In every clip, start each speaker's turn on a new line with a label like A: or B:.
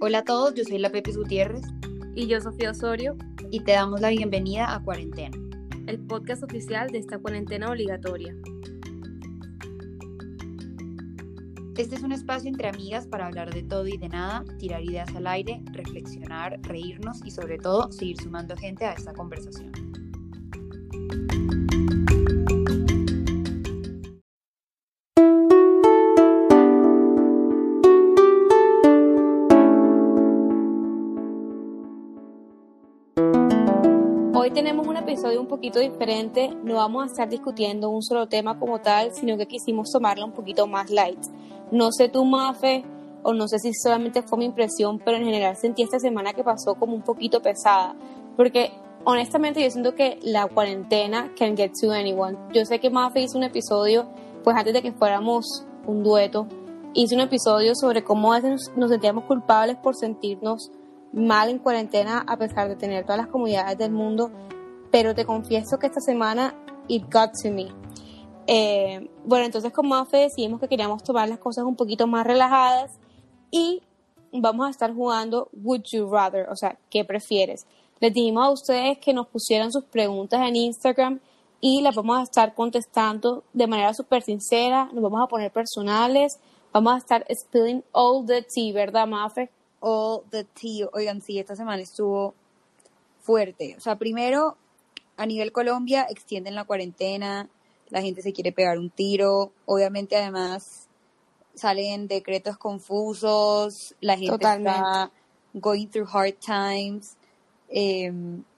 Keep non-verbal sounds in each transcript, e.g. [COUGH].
A: Hola a todos, yo soy la Pepe Gutiérrez
B: Y yo, Sofía Osorio,
A: y te damos la bienvenida a Cuarentena.
B: el podcast oficial de esta cuarentena obligatoria.
A: Este es un espacio entre amigas para hablar de todo y de nada, tirar ideas al aire, reflexionar, reírnos y sobre todo seguir sumando gente a esta conversación.
B: Episodio un poquito diferente, no vamos a estar discutiendo un solo tema como tal, sino que quisimos tomarlo un poquito más light. No sé tú, Mafe, o no sé si solamente fue mi impresión, pero en general sentí esta semana que pasó como un poquito pesada, porque honestamente yo siento que la cuarentena can get to anyone. Yo sé que Mafe hizo un episodio, pues antes de que fuéramos un dueto, hizo un episodio sobre cómo a veces nos sentíamos culpables por sentirnos mal en cuarentena a pesar de tener todas las comunidades del mundo, pero te confieso que esta semana it got to me. Eh, bueno, entonces con Mafe decidimos que queríamos tomar las cosas un poquito más relajadas y vamos a estar jugando Would You Rather, o sea, ¿qué prefieres? Les dijimos a ustedes que nos pusieran sus preguntas en Instagram y las vamos a estar contestando de manera súper sincera, nos vamos a poner personales, vamos a estar spilling all the tea, ¿verdad, Mafe?
A: All the tea, oigan, sí, esta semana estuvo fuerte. O sea, primero, a nivel Colombia, extienden la cuarentena, la gente se quiere pegar un tiro, obviamente además salen decretos confusos, la gente
B: Totalmente.
A: está going through hard times. Eh,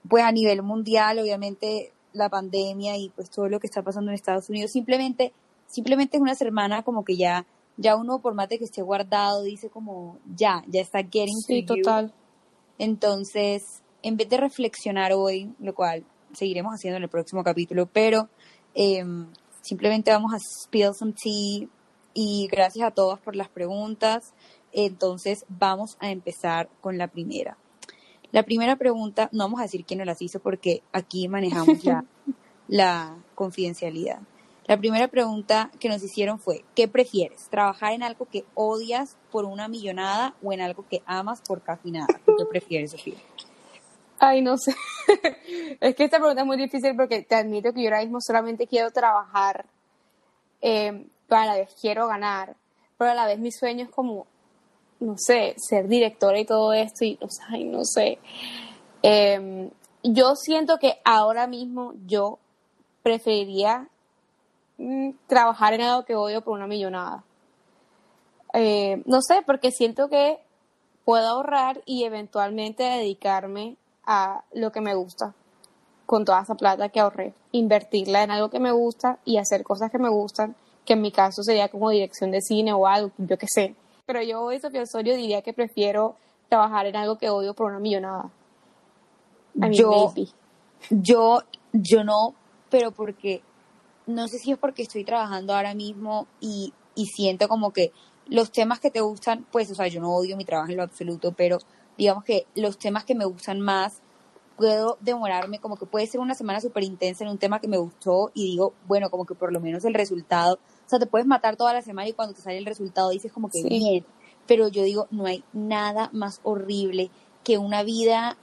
A: pues a nivel mundial, obviamente, la pandemia y pues todo lo que está pasando en Estados Unidos, simplemente, simplemente es una semana como que ya, ya uno por más de que esté guardado, dice como, ya, ya está getting
B: Sí,
A: to you.
B: total.
A: Entonces, en vez de reflexionar hoy, lo cual seguiremos haciendo en el próximo capítulo, pero em, simplemente vamos a spill some tea y gracias a todos por las preguntas. Entonces, vamos a empezar con la primera. La primera pregunta, no vamos a decir quién nos las hizo porque aquí manejamos la, [LAUGHS] la confidencialidad. La primera pregunta que nos hicieron fue, ¿qué prefieres? ¿Trabajar en algo que odias por una millonada o en algo que amas por casi nada? ¿Qué prefieres, Sofía?
B: Ay, no sé. [LAUGHS] es que esta pregunta es muy difícil porque te admito que yo ahora mismo solamente quiero trabajar, eh, a la vez quiero ganar, pero a la vez mi sueño es como, no sé, ser directora y todo esto y, ay, no sé. Eh, yo siento que ahora mismo yo preferiría mm, trabajar en algo que odio por una millonada. Eh, no sé, porque siento que puedo ahorrar y eventualmente dedicarme a lo que me gusta con toda esa plata que ahorré, invertirla en algo que me gusta y hacer cosas que me gustan, que en mi caso sería como dirección de cine o algo, yo qué sé. Pero yo hoy, Sofía Osorio, diría que prefiero trabajar en algo que odio por una millonada.
A: Yo-
B: maybe.
A: Yo, yo no, pero porque, no sé si es porque estoy trabajando ahora mismo y, y siento como que los temas que te gustan, pues, o sea, yo no odio mi trabajo en lo absoluto, pero digamos que los temas que me gustan más, puedo demorarme, como que puede ser una semana súper intensa en un tema que me gustó y digo, bueno, como que por lo menos el resultado, o sea, te puedes matar toda la semana y cuando te sale el resultado dices como que
B: Sí.
A: bien, pero yo digo, no hay nada más horrible que una vida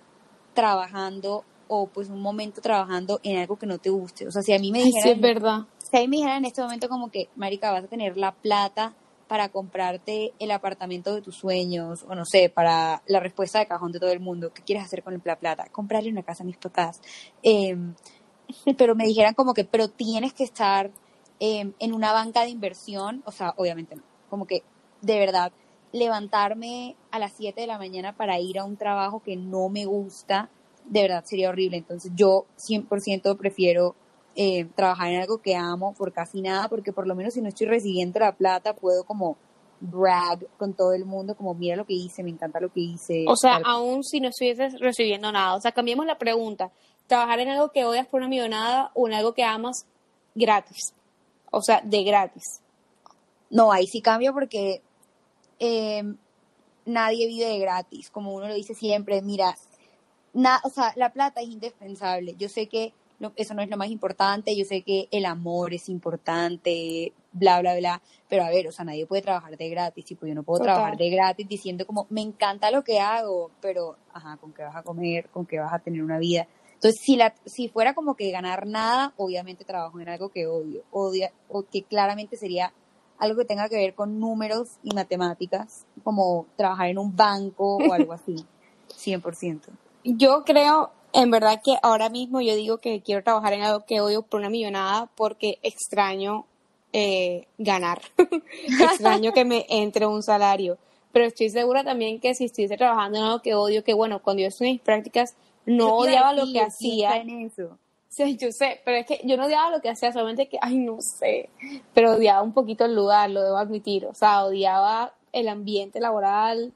A: trabajando o pues un momento trabajando en algo que no te guste. O sea, si a mí me
B: Ay, sí,
A: dijeran,
B: es verdad.
A: si a mí me dijeran en este momento como que, marica, vas a tener la plata para comprarte el apartamento de tus sueños, o no sé, para la respuesta de cajón de todo el mundo, ¿qué quieres hacer con la plata? Comprarle una casa a mis papás. Em, [LAUGHS] pero me dijeran como que, pero tienes que estar em, en una banca de inversión, o sea, obviamente no, como que de verdad levantarme a las 7 de la mañana para ir a un trabajo que no me gusta, de verdad sería horrible. Entonces yo 100% prefiero eh, trabajar en algo que amo por casi nada, porque por lo menos si no estoy recibiendo la plata, puedo como brag con todo el mundo, como mira lo que hice, me encanta lo que hice.
B: O sea, aún si no estuvieses recibiendo nada. O sea, cambiemos la pregunta. ¿Trabajar en algo que odias por una millonada o en algo que amas gratis? O sea, de gratis.
A: No, ahí sí cambio porque eh, nadie vive de gratis, como uno lo dice siempre, mira, na- o sea, la plata es indispensable. Yo sé que eso no es lo más importante, yo sé que el amor es importante, bla, bla, bla. Pero a ver, o sea, nadie puede trabajar de gratis, tipo, yo no puedo
B: Total.
A: trabajar de gratis diciendo como, me encanta lo que hago, pero, ajá, ¿con qué vas a comer? ¿Con qué vas a tener una vida? Entonces, si, la, si fuera como que ganar nada, obviamente trabajo en algo que odio, odia, o que claramente sería algo que tenga que ver con números y matemáticas, como trabajar en un banco o algo así, [LAUGHS] 100%.
B: Yo creo, en verdad, que ahora mismo yo digo que quiero trabajar en algo que odio por una millonada porque extraño eh, ganar. [LAUGHS] extraño que me entre un salario. Pero estoy segura también que si estuviese trabajando en algo que odio, que bueno, cuando yo estuve en mis prácticas no odiaba lo que hacía.
A: en eso.
B: Sí, yo sé, pero es que yo no odiaba lo que hacía, solamente que, ay, no sé, pero odiaba un poquito el lugar, lo debo admitir, o sea, odiaba el ambiente laboral,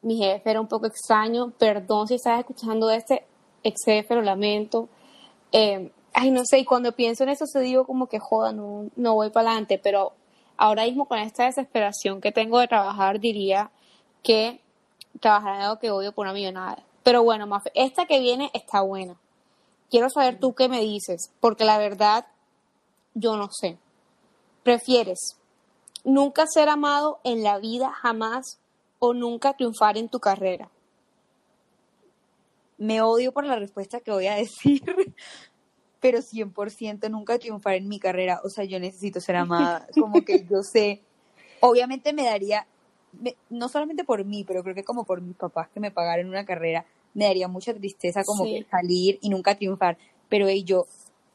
B: mi jefe era un poco extraño, perdón si estás escuchando este ex jefe, lo lamento, Eh, ay, no sé, y cuando pienso en eso se digo como que joda, no, no voy para adelante, pero ahora mismo con esta desesperación que tengo de trabajar, diría que trabajar en algo que odio por una millonada. Pero bueno, Mafe, esta que viene está buena. Quiero saber tú qué me dices, porque la verdad, yo no sé. ¿Prefieres nunca ser amado en la vida jamás o nunca triunfar en tu carrera?
A: Me odio por la respuesta que voy a decir, [LAUGHS] pero 100% nunca triunfar en mi carrera. O sea, yo necesito ser amada. Como que [LAUGHS] yo sé, obviamente me daría, me- no solamente por mí, pero creo que como por mis papás que me pagaron una carrera, me daría mucha tristeza como
B: Sí.
A: que salir y nunca triunfar. Pero ey, yo,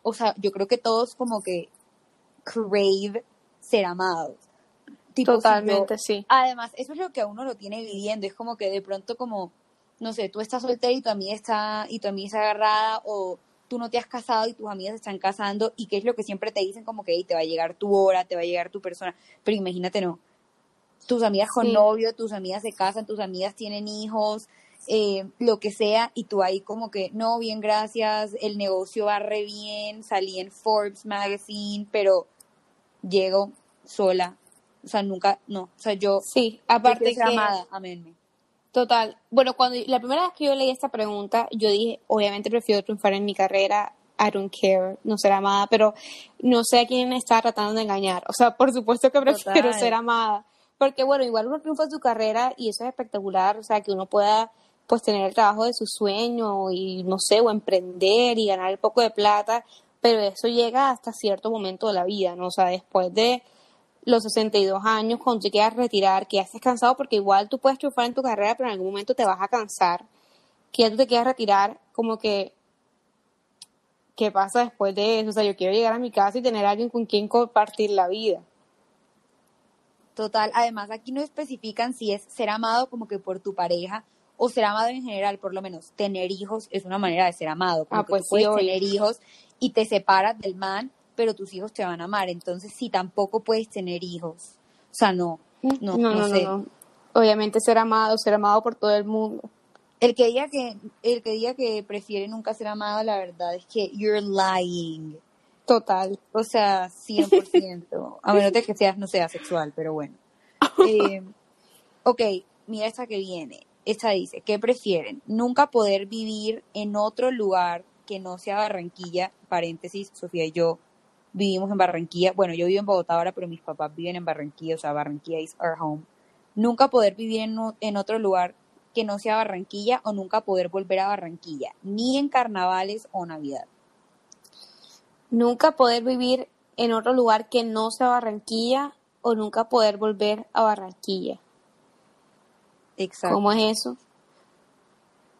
A: o sea, yo creo que todos como que crave ser amados. Tipo, si yo-
B: Totalmente, sí.
A: Además, eso es lo que a uno lo tiene viviendo. Es como que de pronto como, no sé, tú estás soltera y tu amiga está, y tu amiga está agarrada, o tú no te has casado y tus amigas se están casando, y qué es lo que siempre te dicen como que "Ey, te va a llegar tu hora, te va a llegar tu persona. Pero imagínate, no. Tus amigas con
B: Sí.
A: novio, tus amigas se casan, tus amigas tienen hijos, eh, lo que sea, y tú ahí como que, no, bien, gracias, el negocio va re bien, salí en Forbes Magazine, pero llego sola. O sea, nunca, no. O sea, yo
B: Sí, aparte que...
A: amada, aménme.
B: Total. Bueno, cuando la primera vez que yo leí esta pregunta, yo dije, obviamente prefiero triunfar en mi carrera. I don't care, no ser amada, pero no sé a quién está tratando de engañar. O sea, por supuesto que prefiero
A: Total.
B: ser amada. Porque bueno, igual uno triunfa en su carrera y eso es espectacular. O sea, que uno pueda pues tener el trabajo de su sueño y no sé, o emprender y ganar el poco de plata, pero eso llega hasta cierto momento de la vida, ¿no? O sea, después de los 62 años, cuando te quieras retirar, que ya estés cansado, porque igual tú puedes triunfar en tu carrera, pero en algún momento te vas a cansar, que ya tú te quieras retirar, como que, ¿qué pasa después de eso? O sea, yo quiero llegar a mi casa y tener a alguien con quien compartir la vida.
A: Total, además aquí no especifican si es ser amado como que por tu pareja o ser amado en general, por lo menos tener hijos es una manera de ser amado, como
B: Ah,
A: que
B: pues
A: tú
B: sí,
A: puedes tener hijos y te separas del man, pero tus hijos te van a amar, entonces sí, tampoco puedes tener hijos, o sea, no, no, no,
B: no,
A: sé.
B: no. Obviamente ser amado, ser amado por todo el mundo.
A: El que diga que, el que diga que prefiere nunca ser amado, la verdad es que you're lying.
B: Total.
A: O sea, 100%. A menos de que seas, no sea sexual, pero bueno. [LAUGHS] Eh, ok, mira esta que viene. Esta dice, ¿qué prefieren? Nunca poder vivir en otro lugar que no sea Barranquilla, paréntesis, Sofía y yo vivimos en Barranquilla. Bueno, yo vivo en Bogotá ahora, pero mis papás viven en Barranquilla, o sea, Barranquilla is our home. Nunca poder vivir en, en otro lugar que no sea Barranquilla o nunca poder volver a Barranquilla, ni en carnavales o Navidad.
B: Nunca poder vivir en otro lugar que no sea Barranquilla o nunca poder volver a Barranquilla.
A: Exacto.
B: ¿Cómo es eso?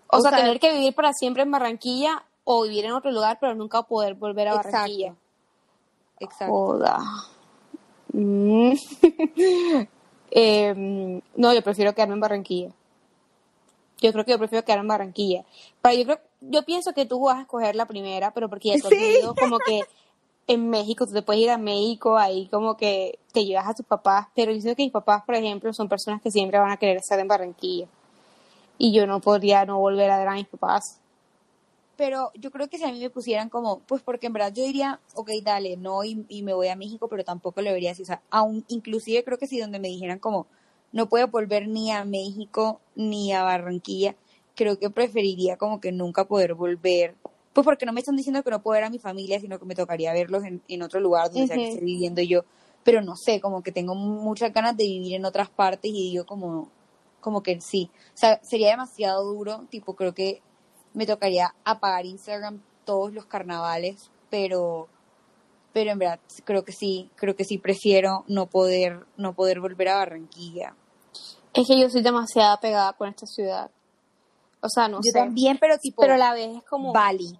B: O,
A: O
B: sea,
A: sea-
B: tener que vivir para siempre en Barranquilla o vivir en otro lugar, pero nunca poder volver a Barranquilla.
A: Exacto.
B: Joda. Mm. [LAUGHS] Em, no, yo prefiero quedarme en Barranquilla. Yo creo que yo prefiero quedarme en Barranquilla. Pero yo creo, yo pienso que tú vas a escoger la primera, pero porque ya
A: Sí.
B: como que en México, tú te puedes ir a México, ahí como que te llevas a tus papás, pero yo siento que mis papás, por ejemplo, son personas que siempre van a querer estar en Barranquilla. Y yo no podría no volver a ver a mis papás.
A: Pero yo creo que si a mí me pusieran como, pues porque en verdad yo diría, ok, dale, no, y, y me voy a México, pero tampoco lo vería así. O sea, aún, inclusive creo que si donde me dijeran como, no puedo volver ni a México ni a Barranquilla, creo que preferiría como que nunca poder volver. Pues porque no me están diciendo que no puedo ver a mi familia, sino que me tocaría verlos en, en otro lugar donde sea que esté viviendo yo. pero no sé, como que tengo muchas ganas de vivir en otras partes y digo como, como que sí. O sea, sería demasiado duro, tipo, creo que me tocaría apagar Instagram todos los carnavales, pero pero en verdad creo que sí, creo que sí prefiero no poder no poder volver a Barranquilla.
B: Es que yo soy demasiado pegada con esta ciudad. O sea, no
A: yo
B: sé.
A: también, pero tipo
B: Pero a la vez es como
A: Bali.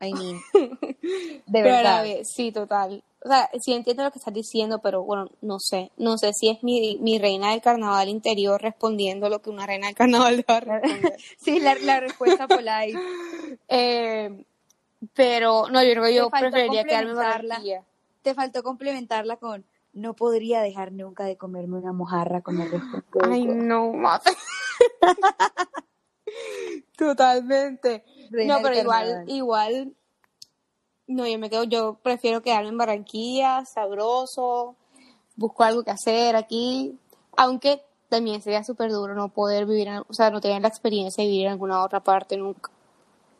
A: I mean, [LAUGHS] de
B: Pero a la
A: verdad.
B: vez, sí, total. O sea, sí entiendo lo que estás diciendo, pero bueno, no sé. No sé si es mi, mi reina del carnaval interior respondiendo lo que una reina del carnaval va a responder. [LAUGHS]
A: Sí, la, la respuesta polite.
B: Eh, pero no, yo creo que yo preferiría quedarme. Barranquilla.
A: Te faltó complementarla con no podría dejar nunca de comerme una mojarra con el resto.
B: Ay,
A: cuerpo".
B: no, mate. [LAUGHS] Totalmente.
A: Reina
B: no, pero igual,
A: carnaval.
B: igual, no, yo me quedo, yo prefiero quedarme en Barranquilla, sabroso, busco algo que hacer aquí, aunque también sería súper duro no poder vivir, en- o sea, no tener la experiencia de vivir en alguna otra parte nunca.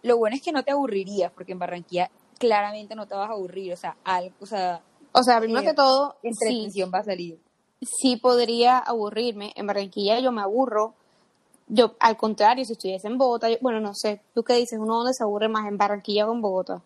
A: Lo bueno es que no te aburrirías, porque en Barranquilla claramente no te vas a aburrir, o sea, algo, o sea,
B: O sea, primero
A: Eh,
B: que todo, sí,
A: entretención va a salir.
B: sí podría aburrirme. En Barranquilla yo me aburro. Yo, al contrario, si estuviese en Bogotá, yo- bueno, no sé, ¿tú qué dices? ¿Uno dónde se aburre más, en Barranquilla o en Bogotá?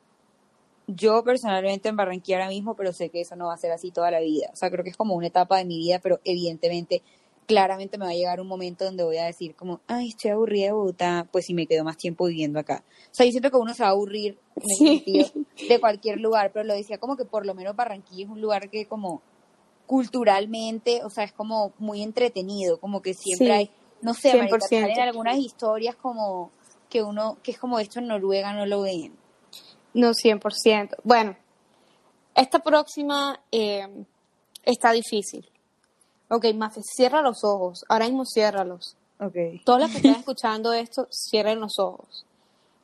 A: Yo personalmente en Barranquilla ahora mismo, pero sé que eso no va a ser así toda la vida. O sea, creo que es como una etapa de mi vida, pero evidentemente, claramente me va a llegar un momento donde voy a decir como, ay, estoy aburrida de Bogotá, pues si me quedo más tiempo viviendo acá. O sea, yo siento que uno se va a aburrir en
B: Sí.
A: sentido de cualquier lugar, pero lo decía como que por lo menos Barranquilla es un lugar que como culturalmente, o sea, es como muy entretenido, como que siempre
B: Sí,
A: hay, no sé, marica,
B: 100%.
A: salen algunas historias como que uno, que es como esto en Noruega no lo ven.
B: No, 100%. Bueno, esta próxima eh, está difícil. Ok, Mafe, cierra los ojos. Ahora mismo ciérralos.
A: Ok.
B: Todos los que están escuchando esto, cierren los ojos.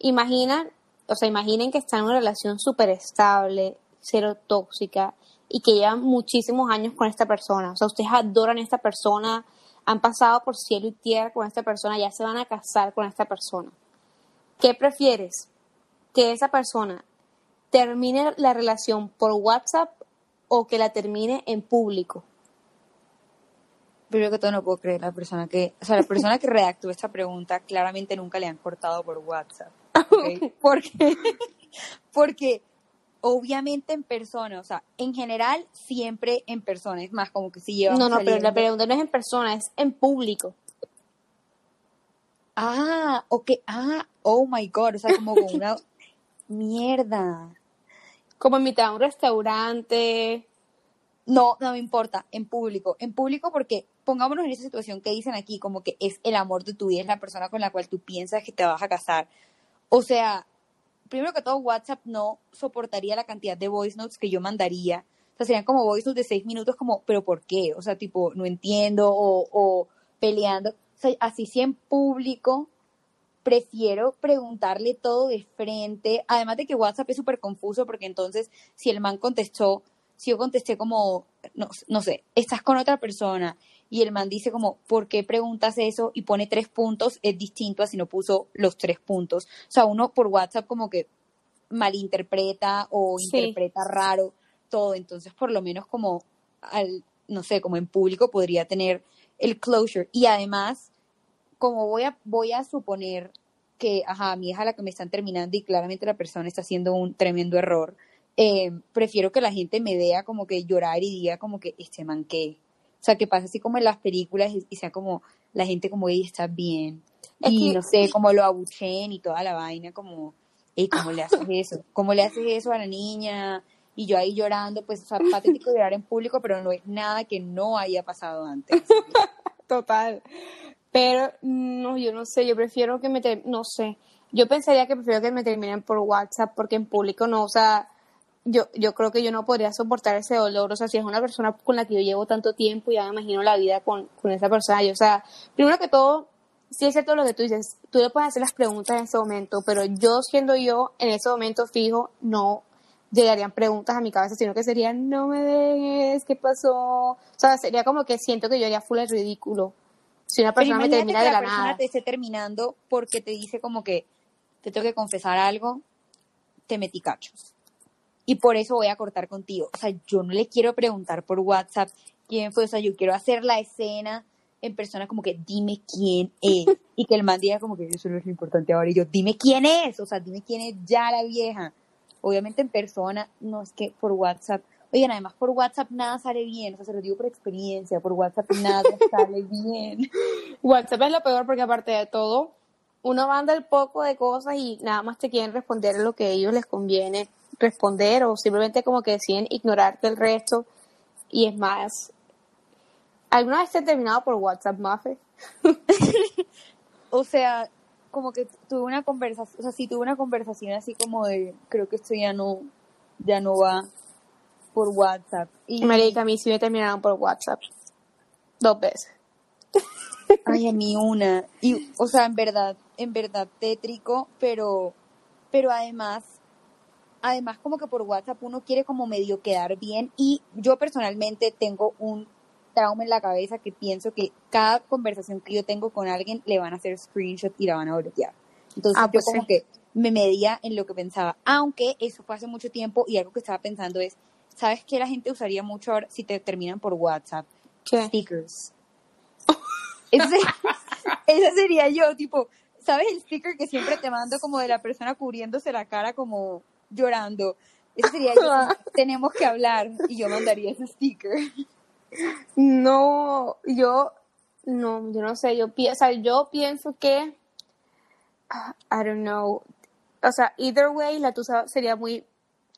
B: Imaginan, o sea, imaginen que están en una relación súper estable, cero tóxica, y que llevan muchísimos años con esta persona. O sea, ustedes adoran a esta persona, han pasado por cielo y tierra con esta persona, ya se van a casar con esta persona. ¿Qué prefieres? Que esa persona termine la relación por WhatsApp o que la termine en público.
A: Primero que todo no puedo creer la persona que, o sea, la persona que redactó esta pregunta claramente nunca le han cortado por WhatsApp. [LAUGHS] Porque, porque obviamente en persona, o sea, en general siempre en persona, es más como que si llevamos
B: No, no, pero la pregunta no es en persona, es en público.
A: Ah, ok, ah, oh my god, o sea, como con una mierda.
B: Como mitad de un restaurante.
A: No, no me importa, en público. En público porque pongámonos en esa situación que dicen aquí, como que es el amor de tu vida, es la persona con la cual tú piensas que te vas a casar. O sea, primero que todo, WhatsApp no soportaría la cantidad de voice notes que yo mandaría. O sea, serían como voice notes de seis minutos, como, ¿pero por qué? O sea, tipo, no entiendo, o, o peleando. O sea, así sí en público, prefiero preguntarle todo de frente. Además de que WhatsApp es súper confuso, porque entonces, si el man contestó, si yo contesté como, no, no sé, estás con otra persona, y el man dice como, ¿por qué preguntas eso? Y pone tres puntos, es distinto a si no puso los tres puntos. O sea, uno por WhatsApp como que malinterpreta o
B: Sí.
A: interpreta raro todo. Entonces, por lo menos como al, no sé, como en público podría tener el closure. Y además, como voy a, voy a suponer que, ajá, mi hija la que me están terminando y claramente la persona está haciendo un tremendo error, eh, prefiero que la gente me vea como que llorar y diga como que este man qué. O sea, que pase así como en las películas y, y sea como la gente como, ella está bien.
B: Es
A: y
B: que-
A: no sé, como lo abuchen y toda la vaina, como, ey, ¿cómo le haces eso? ¿Cómo le haces eso a la niña? Y yo ahí llorando, pues, o sea, patético llorar en público, pero no es nada que no haya pasado antes. [LAUGHS]
B: Total. Pero no, yo no sé, yo prefiero que me no sé. Yo pensaría que prefiero que me terminen por WhatsApp porque en público no, o sea, yo, yo creo que yo no podría soportar ese dolor, o sea, si es una persona con la que yo llevo tanto tiempo, ya me imagino la vida con, con esa persona, yo, o sea, primero que todo, sí es cierto lo que tú dices, tú le puedes hacer las preguntas en ese momento, pero yo siendo yo, en ese momento fijo, no llegarían preguntas a mi cabeza, sino que serían, no me dejes, ¿qué pasó? O sea, sería como que siento que yo haría full el ridículo. Si una persona me termina
A: que
B: de
A: la
B: la
A: persona
B: nada.
A: te esté terminando porque te dice como que te tengo que confesar algo, te metí cachos. y por eso voy a cortar contigo. O sea, yo no le quiero preguntar por WhatsApp quién fue, o sea, yo quiero hacer la escena en persona como que dime quién es y que el man diga como que eso no es lo importante ahora y yo dime quién es, o sea, dime quién es ya la vieja. Obviamente en persona, no es que por WhatsApp, oigan, además por WhatsApp nada sale bien, o sea, se lo digo por experiencia, por WhatsApp nada [LAUGHS] sale bien.
B: WhatsApp es lo peor porque aparte de todo, uno manda el poco de cosas y nada más te quieren responder lo que a ellos les conviene responder o simplemente como que deciden ignorarte el resto y es más, ¿alguna vez te he terminado por WhatsApp, Mafe? [LAUGHS]
A: o sea, como que tuve una conversación, o sea, sí tuve una conversación así como de, creo que esto ya no, ya no va por WhatsApp.
B: Y... Marica, a mí sí me terminaron por WhatsApp. Dos veces. [LAUGHS]
A: Ay, a mí una. Y, o sea, en verdad, en verdad tétrico, pero, pero además, además como que por WhatsApp uno quiere como medio quedar bien y yo personalmente tengo un trauma en la cabeza que pienso que cada conversación que yo tengo con alguien le van a hacer screenshot y la van a bloquear. Entonces ah, yo pues como que me medía en lo que pensaba, aunque eso fue hace mucho tiempo y algo que estaba pensando es, ¿sabes qué la gente usaría mucho ahora si te terminan por WhatsApp?
B: ¿Qué?
A: Stickers. [LAUGHS] Ese, sería yo, tipo, ¿sabes el sticker que siempre te mando como de la persona cubriéndose la cara como llorando? Ese sería yo, [LAUGHS] tenemos que hablar y yo mandaría ese sticker.
B: No, yo, no, yo no sé, yo, pienso, yo pienso que, ah, I don't know, o sea, either way, la tuya sería muy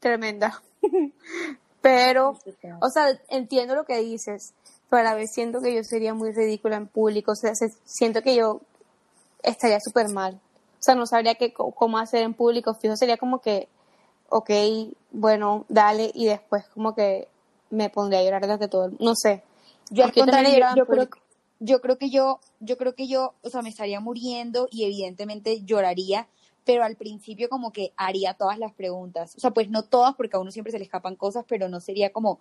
B: tremenda. [LAUGHS] pero, o sea, entiendo lo que dices, pero a la vez siento que yo sería muy ridícula en público, o sea, siento que yo estaría súper mal. O sea, no sabría qué, cómo hacer en público, fijo, sería como que, ok, bueno, dale, y después como que me pondría a llorar desde todo el, no sé.
A: Yo al contrario, yo, creo, yo creo que yo, yo creo que yo, o sea, me estaría muriendo y evidentemente lloraría, pero al principio como que haría todas las preguntas. O sea, pues no todas porque a uno siempre se le escapan cosas, pero no sería como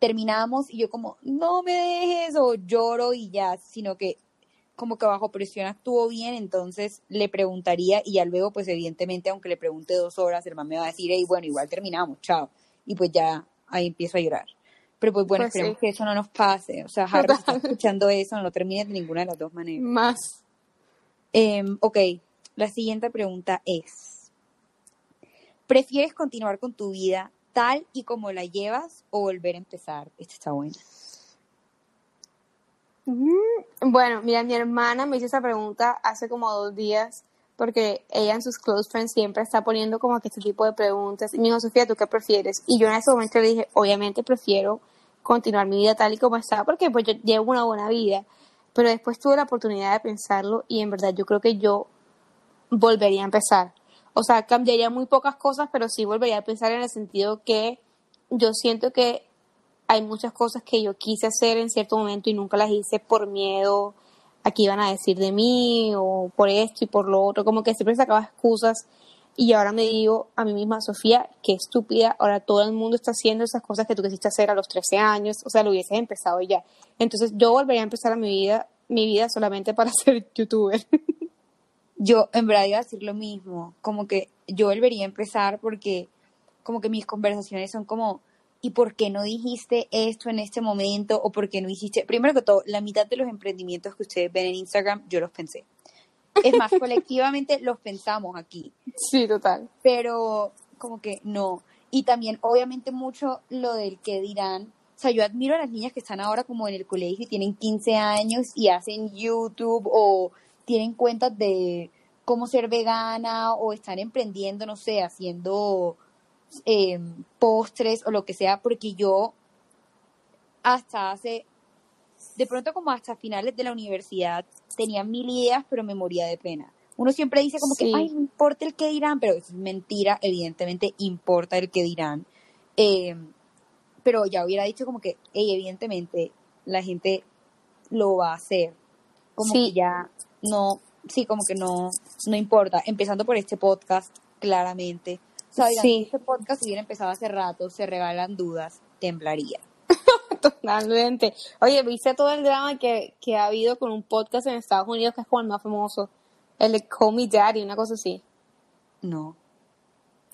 A: terminamos y yo como, no me dejes o lloro y ya, sino que como que bajo presión actuó bien, entonces le preguntaría y ya luego, pues evidentemente, aunque le pregunte dos horas, el man me va a decir, hey, bueno, igual terminamos, chao. Y pues ya ahí empiezo a llorar. Pero pues bueno, pues esperemos que eso no nos pase. O sea, Harry está escuchando eso, no lo termine de ninguna de las dos maneras.
B: Más.
A: Em, ok, la siguiente pregunta es, ¿prefieres continuar con tu vida tal y como la llevas o volver a empezar? Esta está buena.
B: Mm, bueno, mira, mi hermana me hizo esa pregunta hace como dos días porque ella en sus close friends siempre está poniendo como que este tipo de preguntas. Y me dijo, Sofía, ¿tú qué prefieres? Y yo en ese momento le dije, obviamente prefiero continuar mi vida tal y como está, porque pues yo llevo una buena vida. Pero después tuve la oportunidad de pensarlo y en verdad yo creo que yo volvería a empezar. O sea, cambiaría muy pocas cosas, pero sí volvería a pensar en el sentido que yo siento que hay muchas cosas que yo quise hacer en cierto momento y nunca las hice por miedo aquí iban a decir de mí o por esto y por lo otro, como que siempre sacaba excusas y ahora me digo a mí misma, Sofía, qué estúpida, ahora todo el mundo está haciendo esas cosas que tú quisiste hacer a los 13 años, o sea, lo hubieses empezado ya. Entonces yo volvería a empezar a mi vida, mi vida solamente para [LAUGHS] ser youtuber.
A: Yo en verdad iba a decir lo mismo, como que yo volvería a empezar porque como que mis conversaciones son como ¿y por qué no dijiste esto en este momento? ¿O por qué no hiciste? Primero que todo, la mitad de los emprendimientos que ustedes ven en Instagram, yo los pensé. Es más, [LAUGHS] colectivamente los pensamos aquí.
B: Sí, total.
A: Pero como que no. Y también, obviamente, mucho lo del que dirán. O sea, yo admiro a las niñas que están ahora como en el colegio y tienen 15 años y hacen YouTube o tienen cuentas de cómo ser vegana o están emprendiendo, no sé, haciendo eh, postres o lo que sea, porque yo hasta hace, de pronto como hasta finales de la universidad, tenía mil ideas, pero me moría de pena. Uno siempre dice como que, ay, no importa el que dirán, pero es mentira, evidentemente importa el que dirán. Eh, pero ya hubiera dicho como que, evidentemente la gente lo va a hacer. Como que ya no, sí, como que no, no importa. Empezando por este podcast, claramente o si este podcast hubiera empezado hace rato, se regalan dudas, temblaría. [LAUGHS]
B: Totalmente. Oye, ¿viste todo el drama que, que ha habido con un podcast en Estados Unidos que es como el más famoso? El de Call Me Daddy, una cosa así.
A: No.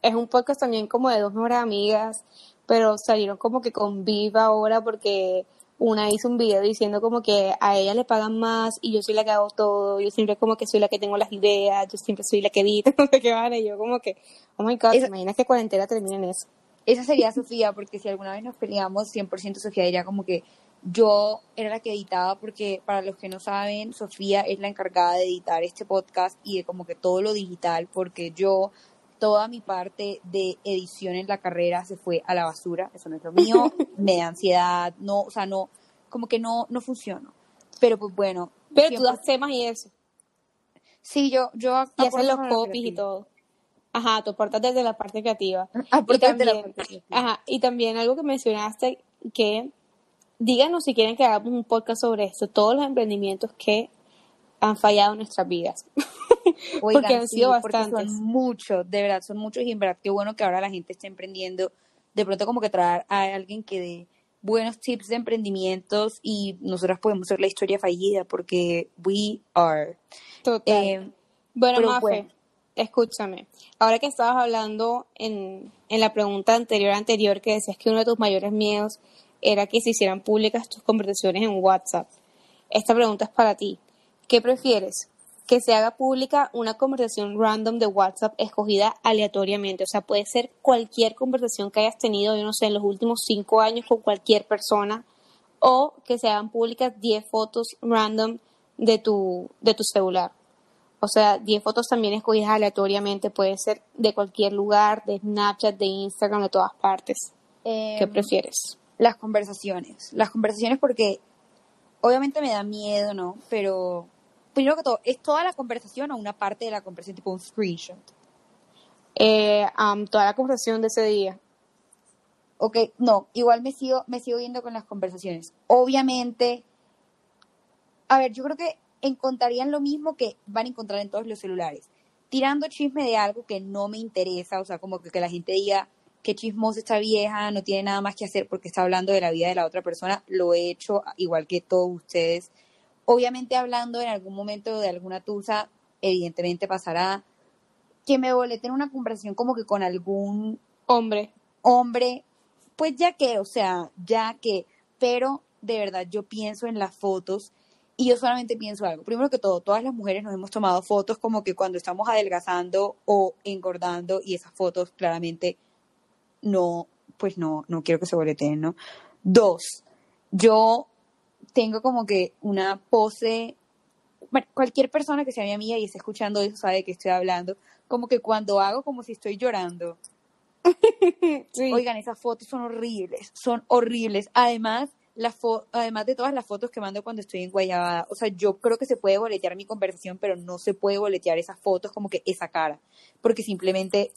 B: es un podcast también como de dos mejores amigas, pero salieron como que con viva ahora porque una hizo un video diciendo como que a ella le pagan más y yo soy la que hago todo, yo siempre como que soy la que tengo las ideas, yo siempre soy la que edita, [LAUGHS] no sé qué van, y yo como que, oh my god, ¿te imaginas que cuarentena termine en eso?
A: Esa sería Sofía, porque si alguna vez nos peleamos, 100% Sofía diría como que yo era la que editaba, porque para los que no saben, Sofía es la encargada de editar este podcast y de como que todo lo digital, porque yo toda mi parte de edición en la carrera se fue a la basura, eso no es lo mío, [LAUGHS] me da ansiedad, no, o sea, no, como que no, no funcionó. Pero pues bueno.
B: Pero tú das temas y eso.
A: Sí, yo, yo
B: y haces los copies y todo. Ajá, tú aportas desde la parte creativa.
A: y también,
B: Ajá, y también algo que mencionaste, que díganos si quieren que hagamos un podcast sobre esto, todos los emprendimientos que han fallado en nuestras vidas. [LAUGHS]
A: porque han sido bastantes. Son muchos, de verdad, son muchos y en verdad qué bueno que ahora la gente esté emprendiendo. De pronto como que traer a alguien que dé buenos tips de emprendimientos y nosotras podemos ser la historia fallida porque we are.
B: Total. Eh, bueno, Mafe, escúchame. Ahora que estabas hablando en, en la pregunta anterior anterior que decías que uno de tus mayores miedos era que se hicieran públicas tus conversaciones en WhatsApp. Esta pregunta es para ti. ¿Qué prefieres? que se haga pública una conversación random de WhatsApp escogida aleatoriamente. O sea, puede ser cualquier conversación que hayas tenido, yo no sé, en los últimos cinco años con cualquier persona. O que se hagan públicas 10 fotos random de tu, de tu celular. O sea, 10 fotos también escogidas aleatoriamente. Puede ser de cualquier lugar, de Snapchat, de Instagram, de todas partes. ¿Qué em, prefieres?
A: Las conversaciones. Las conversaciones porque obviamente me da miedo, ¿no? Pero primero que todo, ¿es toda la conversación o una parte de la conversación, tipo un screenshot?
B: Eh, toda la conversación de ese día.
A: Ok, no, igual me sigo, me sigo viendo con las conversaciones. Obviamente, a ver, yo creo que encontrarían lo mismo que van a encontrar en todos los celulares. Tirando chisme de algo que no me interesa, o sea, como que, que la gente diga que chismosa esta vieja, no tiene nada más que hacer porque está hablando de la vida de la otra persona, lo he hecho igual que todos ustedes Obviamente hablando en algún momento de alguna tusa, evidentemente pasará que me bolete en una conversación como que con algún
B: hombre.
A: Hombre, pues ya que, o sea, ya que, pero de verdad yo pienso en las fotos y yo solamente pienso algo. Primero que todo, todas las mujeres nos hemos tomado fotos como que cuando estamos adelgazando o engordando y esas fotos claramente no, pues no, no quiero que se boleteen, ¿no? Dos, yo tengo como que una pose, bueno, cualquier persona que sea mi amiga y esté escuchando eso sabe que estoy hablando, como que cuando hago como si estoy llorando. [LAUGHS] Oigan, esas fotos son horribles, son horribles. Además, la además de todas las fotos que mando cuando estoy en Guayabada, o sea, yo creo que se puede boletear mi conversación, pero no se puede boletear esas fotos como que esa cara, porque simplemente,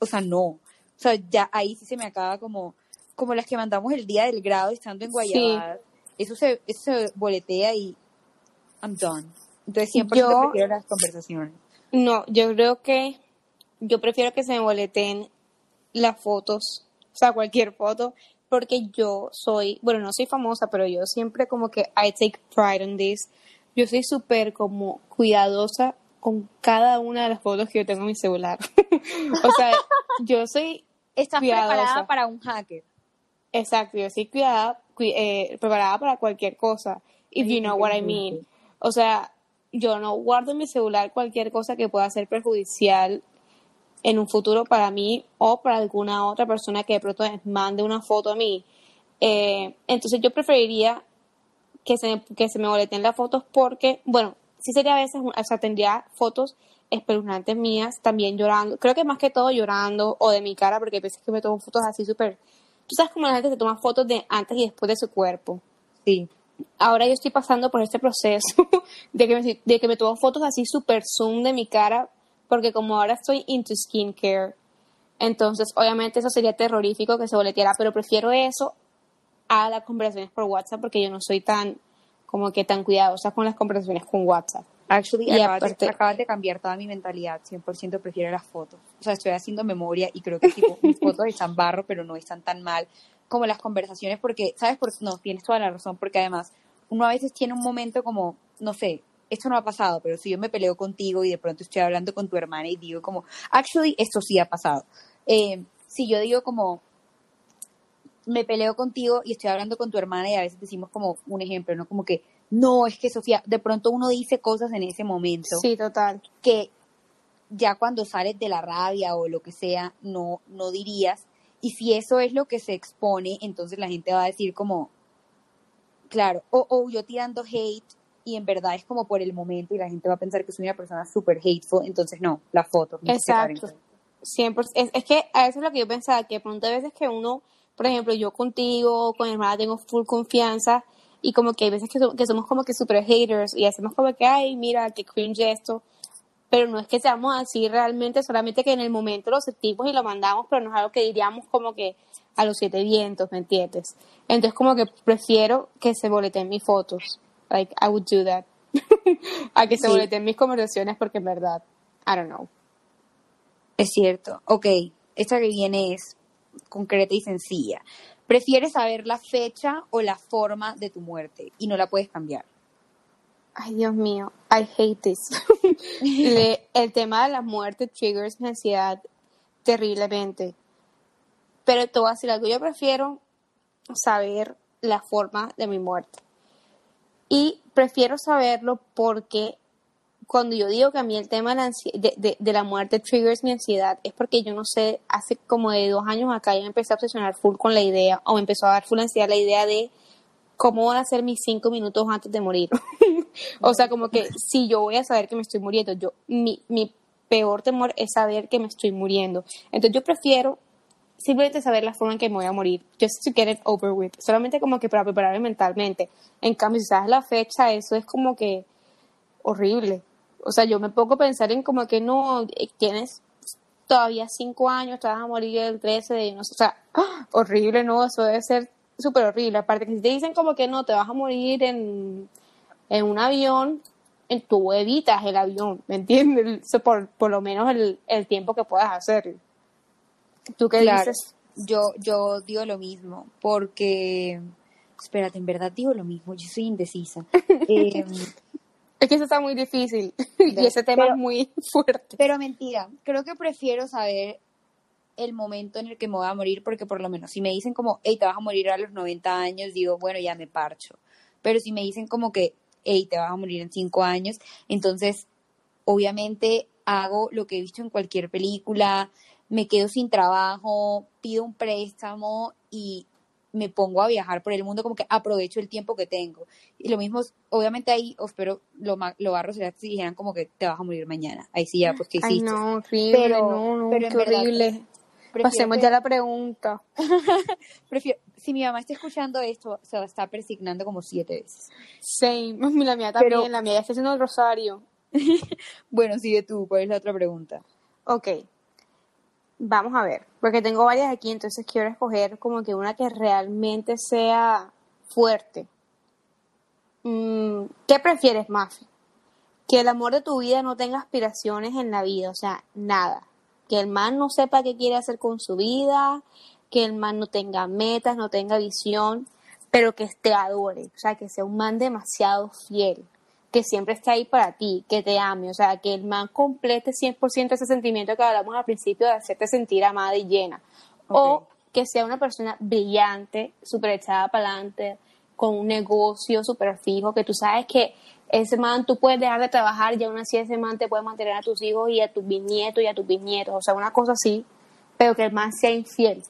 A: o sea, no. O sea, ya ahí sí se me acaba como, como las que mandamos el día del grado estando en Guayabada eso se, eso se boletea y I'm done. Entonces siempre yo, prefiero las conversaciones.
B: No, yo creo que yo prefiero que se me boleteen las fotos, o sea, cualquier foto, porque yo soy, bueno, no soy famosa, pero yo siempre como que I take pride in this. Yo soy súper como cuidadosa con cada una de las fotos que yo tengo en mi celular. [LAUGHS] o sea, yo soy [LAUGHS]
A: Estás preparada para un hacker.
B: Exacto, yo soy cuidada, eh, preparada para cualquier cosa, if you know what I mean. O sea, yo no guardo en mi celular cualquier cosa que pueda ser perjudicial en un futuro para mí o para alguna otra persona que de pronto mande una foto a mí. Eh, entonces yo preferiría que se, que se me boleten las fotos porque, bueno, sí sería a veces, o sea, tendría fotos espeluznantes mías también llorando, creo que más que todo llorando o de mi cara porque a veces que me tomo fotos así súper Tú sabes cómo la gente se toma fotos de antes y después de su cuerpo.
A: Sí.
B: Ahora yo estoy pasando por este proceso [LAUGHS] de que me, de que me tomo fotos así super zoom de mi cara, porque como ahora estoy into skincare, entonces obviamente eso sería terrorífico que se boleteara, pero prefiero eso a las conversaciones por WhatsApp porque yo no soy tan como que tan cuidadosa con las conversaciones con WhatsApp.
A: Actually, acabas, de, de, cambiar toda mi mentalidad. 100% prefiero las fotos. O sea, estoy haciendo memoria y creo que tipo, [LAUGHS] mis fotos están barro, pero no están tan mal como las conversaciones, porque, ¿sabes? Por, no, tienes toda la razón, porque además uno a veces tiene un momento como, no sé, esto no ha pasado, pero si yo me peleo contigo y de pronto estoy hablando con tu hermana y digo como, actually, esto sí ha pasado. eh, si yo digo como, me peleo contigo y estoy hablando con tu hermana y a veces decimos como un ejemplo, ¿no? Como que, no, es que Sofía, de pronto uno dice cosas en ese momento
B: Sí, total.
A: que ya cuando sales de la rabia o lo que sea, no, no dirías. Y si eso es lo que se expone, entonces la gente va a decir como, claro, o, o yo tirando hate y en verdad es como por el momento y la gente va a pensar que soy una persona súper hateful, entonces no, la foto. me separo
B: Exacto. 100%. Es, es que a eso es lo que yo pensaba, que de pronto hay veces que uno, por ejemplo, yo contigo, con mi hermana tengo full confianza y como que hay veces que, so- que somos como que super haters y hacemos como que, ay, mira, que cringe esto. Pero no es que seamos así realmente, solamente que en el momento lo sentimos y lo mandamos, pero no es algo que diríamos como que a los siete vientos, ¿me entiendes? Entonces como que prefiero que se boleten mis fotos. Like, I would do that. [LAUGHS] a que se
A: Sí.
B: boleten mis conversaciones porque en verdad, I don't know.
A: Es cierto. Ok, esta que viene es concreta y sencilla. ¿Prefieres saber la fecha o la forma de tu muerte y no la puedes cambiar?
B: Ay, Dios mío, I hate this. [LAUGHS] Le- el tema de la muerte triggers mi ansiedad terriblemente. Pero te voy a decir algo, yo prefiero saber la forma de mi muerte. Y prefiero saberlo porque cuando yo digo que a mí el tema de la, muerte triggers mi ansiedad, es porque yo no sé, hace como de dos años acá yo empecé a obsesionar full con la idea, o me empezó a dar full ansiedad la idea de cómo van a ser mis cinco minutos antes de morir. [LAUGHS] o sea, como que si yo voy a saber que me estoy muriendo, yo mi, mi peor temor es saber que me estoy muriendo. Entonces yo prefiero simplemente saber la forma en que me voy a morir, just to get it over with, solamente como que para prepararme mentalmente. En cambio, si sabes la fecha, eso es como que horrible. O sea, yo me pongo a pensar en como que no, eh, tienes todavía cinco años, te vas a morir el 13 de, no sé, o sea, [GASPS] horrible, no, eso debe ser súper horrible. Aparte que si te dicen como que no, te vas a morir en, en un avión, en, tú evitas el avión, ¿me entiendes? [LAUGHS] Eso por, por lo menos el, el tiempo que puedas hacerlo. ¿Tú qué
A: Claro.
B: dices?
A: Yo, yo digo lo mismo, porque, espérate, en verdad digo lo mismo, yo soy indecisa. [LAUGHS] Eh,
B: Es que eso está muy difícil [LAUGHS] y ese tema
A: Pero-
B: es muy [LAUGHS] fuerte.
A: pero mentira, creo que prefiero saber el momento en el que me voy a morir, porque por lo menos si me dicen como, hey, te vas a morir a los 90 años, digo, bueno, ya me parcho. Pero si me dicen como que, hey, te vas a morir en 5 años, entonces, obviamente hago lo que he visto en cualquier película, me quedo sin trabajo, pido un préstamo y me pongo a viajar por el mundo, como que aprovecho el tiempo que tengo. Y lo mismo, obviamente ahí, os pero lo, lo barro sería si dijeran como que te vas a morir mañana. Ahí sí ya, pues, ¿qué
B: Ay,
A: hiciste?
B: no, horrible,
A: Pero-
B: no, no,
A: pero
B: qué
A: verdad,
B: horrible. Pasemos
A: que-
B: ya la pregunta. [LAUGHS]
A: prefiero- si mi mamá está escuchando esto, se va a estar persignando como siete veces.
B: Same. [LAUGHS] La mía también,
A: Pero-
B: la mía ya está haciendo el rosario. [LAUGHS]
A: Bueno, sigue tú, ¿cuál es la otra pregunta?
B: Ok. Vamos a ver, porque tengo varias aquí, entonces quiero escoger como que una que realmente sea fuerte. Mm, ¿Qué prefieres, Mafi? Que el amor de tu vida no tenga aspiraciones en la vida, o sea, nada. Que el man no sepa qué quiere hacer con su vida, que el man no tenga metas, no tenga visión, pero que te adore, o sea, que sea un man demasiado fiel, que siempre esté ahí para ti, que te ame, o sea, que el man complete 100% ese sentimiento que hablamos al principio de hacerte sentir amada y llena. O que sea una persona brillante, súper echada para adelante, con un negocio súper fijo, que tú sabes que ese man tú puedes dejar de trabajar y aún así ese man te puede mantener a tus hijos y a tus bisnietos y a tus bisnietos, o sea, una cosa así, pero que el man sea infiel.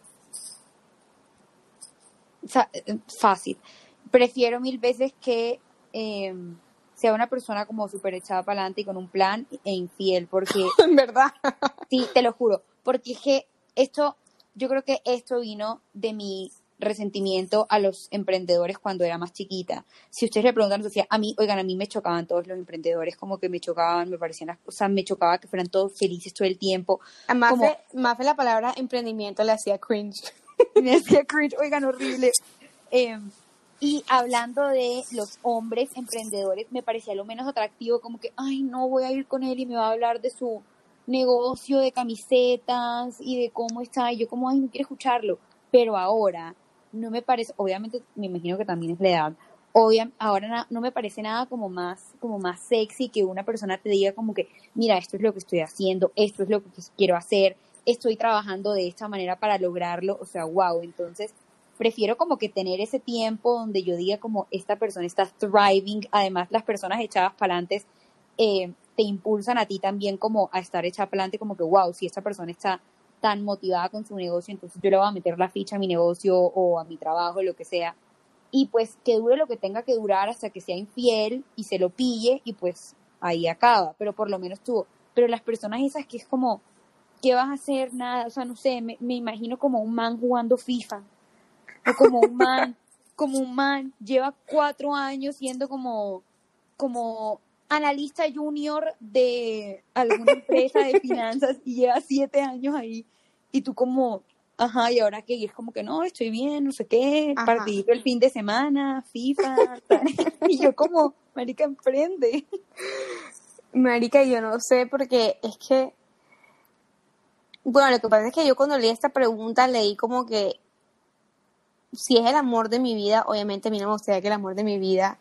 A: O sea, eh, fácil. Prefiero mil veces que eh, sea una persona como súper echada para adelante y con un plan e infiel, porque [LAUGHS]
B: En verdad.
A: Sí, te lo juro, porque es que esto, yo creo que esto vino de mi resentimiento a los emprendedores cuando era más chiquita. Si ustedes le preguntan, decía, a mí, oigan, a mí me chocaban todos los emprendedores, como que me chocaban, me parecían las cosas, me chocaba que fueran todos felices todo el tiempo.
B: A Mafe,
A: Como-
B: Mafe la palabra emprendimiento le hacía cringe. [LAUGHS]
A: me hacía cringe, oigan, horrible. Eh, y hablando de los hombres emprendedores, me parecía lo menos atractivo, como que, ay, no voy a ir con él y me va a hablar de su negocio de camisetas y de cómo está. Y yo, como, ay, no quiero escucharlo. Pero ahora, no me parece, obviamente, me imagino que también es la edad. Obvia, ahora no me parece nada como más, como más sexy que una persona te diga como que, mira, esto es lo que estoy haciendo, esto es lo que quiero hacer, estoy trabajando de esta manera para lograrlo, o sea, wow, entonces prefiero como que tener ese tiempo donde yo diga como esta persona está thriving, además las personas echadas para adelante eh, te impulsan a ti también como a estar echada para adelante, como que wow, si esta persona está tan motivada con su negocio, entonces yo le voy a meter la ficha a mi negocio o a mi trabajo, lo que sea. Y pues que dure lo que tenga que durar hasta que sea infiel y se lo pille y pues ahí acaba, pero por lo menos tuvo. Pero las personas esas que es como, ¿qué vas a hacer? Nada, o sea, no sé, me, me imagino como un man jugando FIFA, o como un man, como un man, lleva cuatro años siendo como, como analista junior de alguna empresa de finanzas y lleva siete años ahí. Y tú como, ajá, y ahora qué, y es como que no, estoy bien, no sé qué, partidito el fin de semana, FIFA, [LAUGHS] y yo como, marica, emprende.
B: Marica, yo no sé, porque es que, bueno, lo que pasa es que yo cuando leí esta pregunta leí como que si es el amor de mi vida, obviamente a mí no me gustaría que el amor de mi vida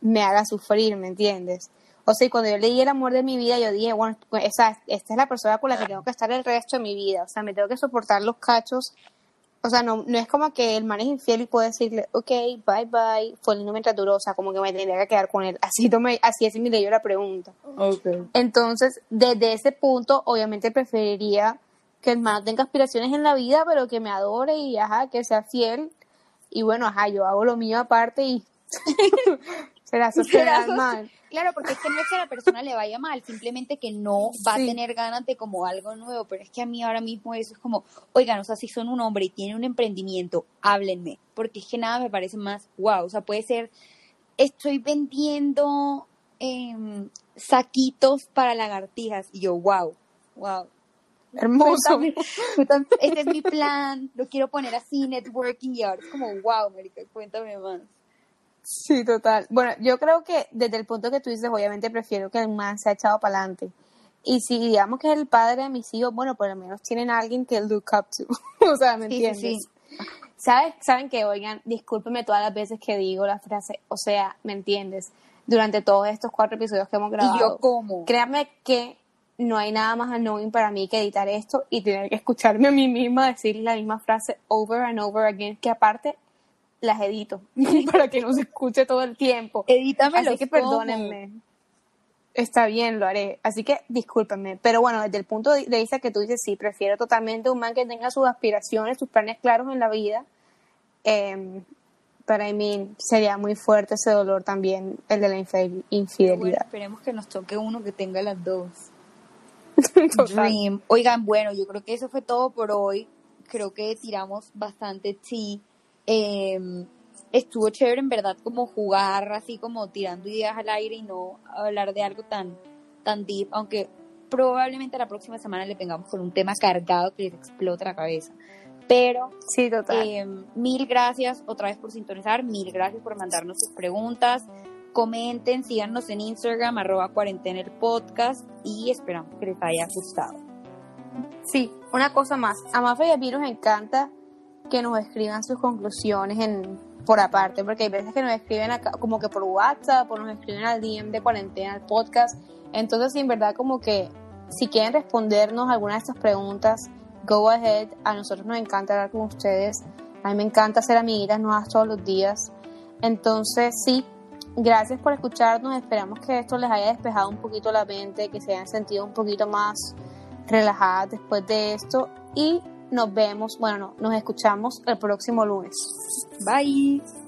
B: me haga sufrir, ¿me entiendes? O sea, cuando yo leí el amor de mi vida, yo dije, bueno, pues, esa, esta es la persona con la que tengo que estar el resto de mi vida. O sea, me tengo que soportar los cachos. O sea, no, no es como que el man es infiel y puedo decirle, ok, bye bye, fue lindo mientras duró. O sea, como que me tendría que quedar con él. Así, tomé, así es mi leyó la pregunta.
A: Okay.
B: Entonces, desde ese punto, obviamente preferiría que el man tenga aspiraciones en la vida, pero que me adore y, ajá, que sea fiel. Y bueno, ajá, yo hago lo mío aparte y será sociedad mal.
A: Claro, porque es que no es que a la persona le vaya mal, simplemente que no va a tener ganas de como algo nuevo, pero es que a mí ahora mismo eso es como, oigan, o sea, si son un hombre y tienen un emprendimiento, háblenme, porque es que nada me parece más wow, o sea, puede ser, estoy vendiendo em, saquitos para lagartijas, y yo, wow, wow.
B: Hermoso.
A: este es mi plan, lo quiero poner así, networking, y ahora es como, wow, Marica, cuéntame más.
B: Sí, total. Bueno, yo creo que desde el punto que tú dices, obviamente prefiero que el man se ha echado para adelante. Y si digamos que es el padre de mis hijos, bueno, por lo menos tienen a alguien que look up to. [LAUGHS] o sea, ¿me entiendes? Sí, ¿Sabes? Saben que, oigan, discúlpeme todas las veces que digo la frase, o sea, ¿me entiendes? Durante todos estos cuatro episodios que hemos grabado.
A: ¿Y yo cómo?
B: Créanme que no hay nada más annoying para mí que editar esto y tener que escucharme a mí misma decir la misma frase over and over again, que aparte las edito [LAUGHS] para que no se escuche todo el tiempo.
A: Edítame
B: Así que perdónenme. Está bien, lo haré. Así que discúlpenme. Pero bueno, desde el punto de vista que tú dices, sí, prefiero totalmente un man que tenga sus aspiraciones, sus planes claros en la vida. Eh, para mí sería muy fuerte ese dolor también, el de la infidelidad.
A: esperemos que nos toque uno que tenga las dos. [LAUGHS] Dream. Oigan, bueno, yo creo que eso fue todo por hoy. Creo que tiramos bastante tea eh, estuvo chévere en verdad como jugar así como tirando ideas al aire y no hablar de algo tan, tan deep, aunque probablemente la próxima semana le tengamos con un tema cargado que les explote la cabeza. Pero,
B: sí, total.
A: Em, mil gracias otra vez por sintonizar, mil gracias por mandarnos sus preguntas. Comenten, síganos en Instagram, arroba cuarentena el podcast y esperamos que les haya gustado.
B: Sí, una cosa más. A Mafe y a mí nos encanta que nos escriban sus conclusiones en por aparte, porque hay veces que nos escriben acá, como que por WhatsApp o nos escriben al DM de cuarentena, al podcast. Entonces, en verdad, como que si quieren respondernos alguna de estas preguntas, go ahead. A nosotros nos encanta hablar con ustedes. A mí me encanta hacer amiguitas nuevas todos los días. Entonces, sí, gracias por escucharnos. Esperamos que esto les haya despejado un poquito la mente, que se hayan sentido un poquito más relajadas después de esto. Y nos vemos, bueno, no, nos escuchamos el próximo lunes.
A: Bye.